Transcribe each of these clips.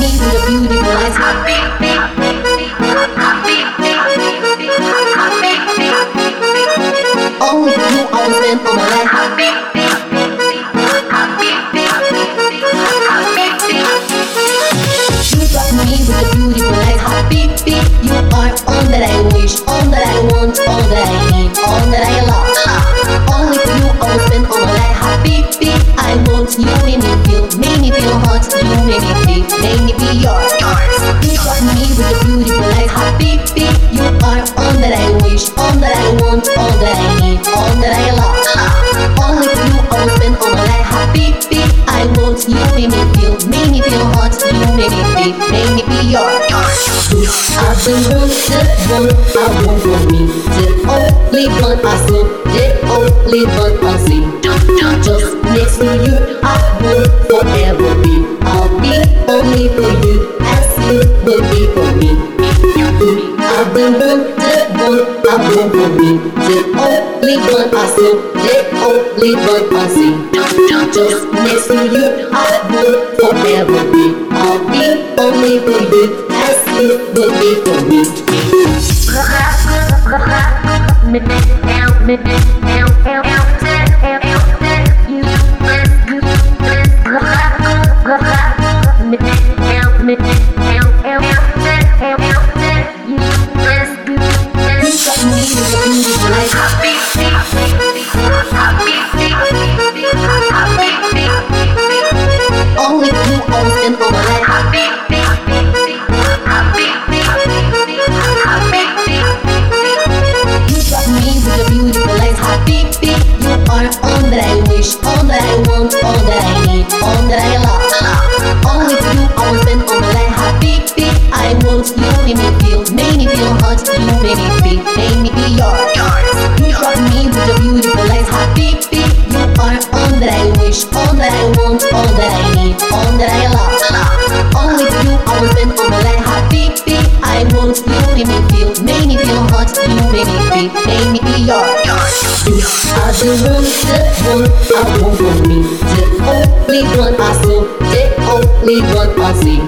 me with beautiful eyes. Only you I my life. You got me with beautiful eyes. You are all that I wish, all that I want, all that I need, all that I love. Only you I my life. I want you, make me feel, make me feel hot, you make me feel, make me yours. You're all that I want, all that I need, all that I love. Uh, only for you, I'll all my life, Habibi I want you, make me feel, make me feel hot. You make me be, make me be yours. I've been wanted, one I want for me. The only one I saw, the only one I see. Just next to you, I will forever be. One for me. The only one I saw, the only one I see. Just next to you, I will forever be. I'll be only for you, as you will be for me. Only Wish, all that I want, all that I need, all that I love. Only you always been on my life, Habibi. I want you, make me feel, make me feel hot. You make me feel, make me be yours. You got me with your beautiful eyes, Habibi. You are all that I wish, all that I want, all that I need, all that I love. I you, make me feel, make me feel hot. You make me feel, make me be yours. You are the one, the one I want for me. The only one I saw, the only one I see.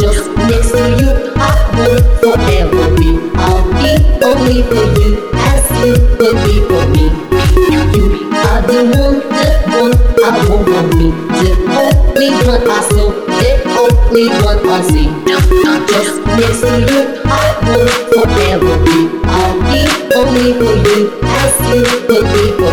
Just next to you, I will forever be. I'll be only for you, as you will be for me. You are the one, the one I want for me. The only one I saw, the only one I see. Just next to you, I will forever be. I'll be only for you, as you will be.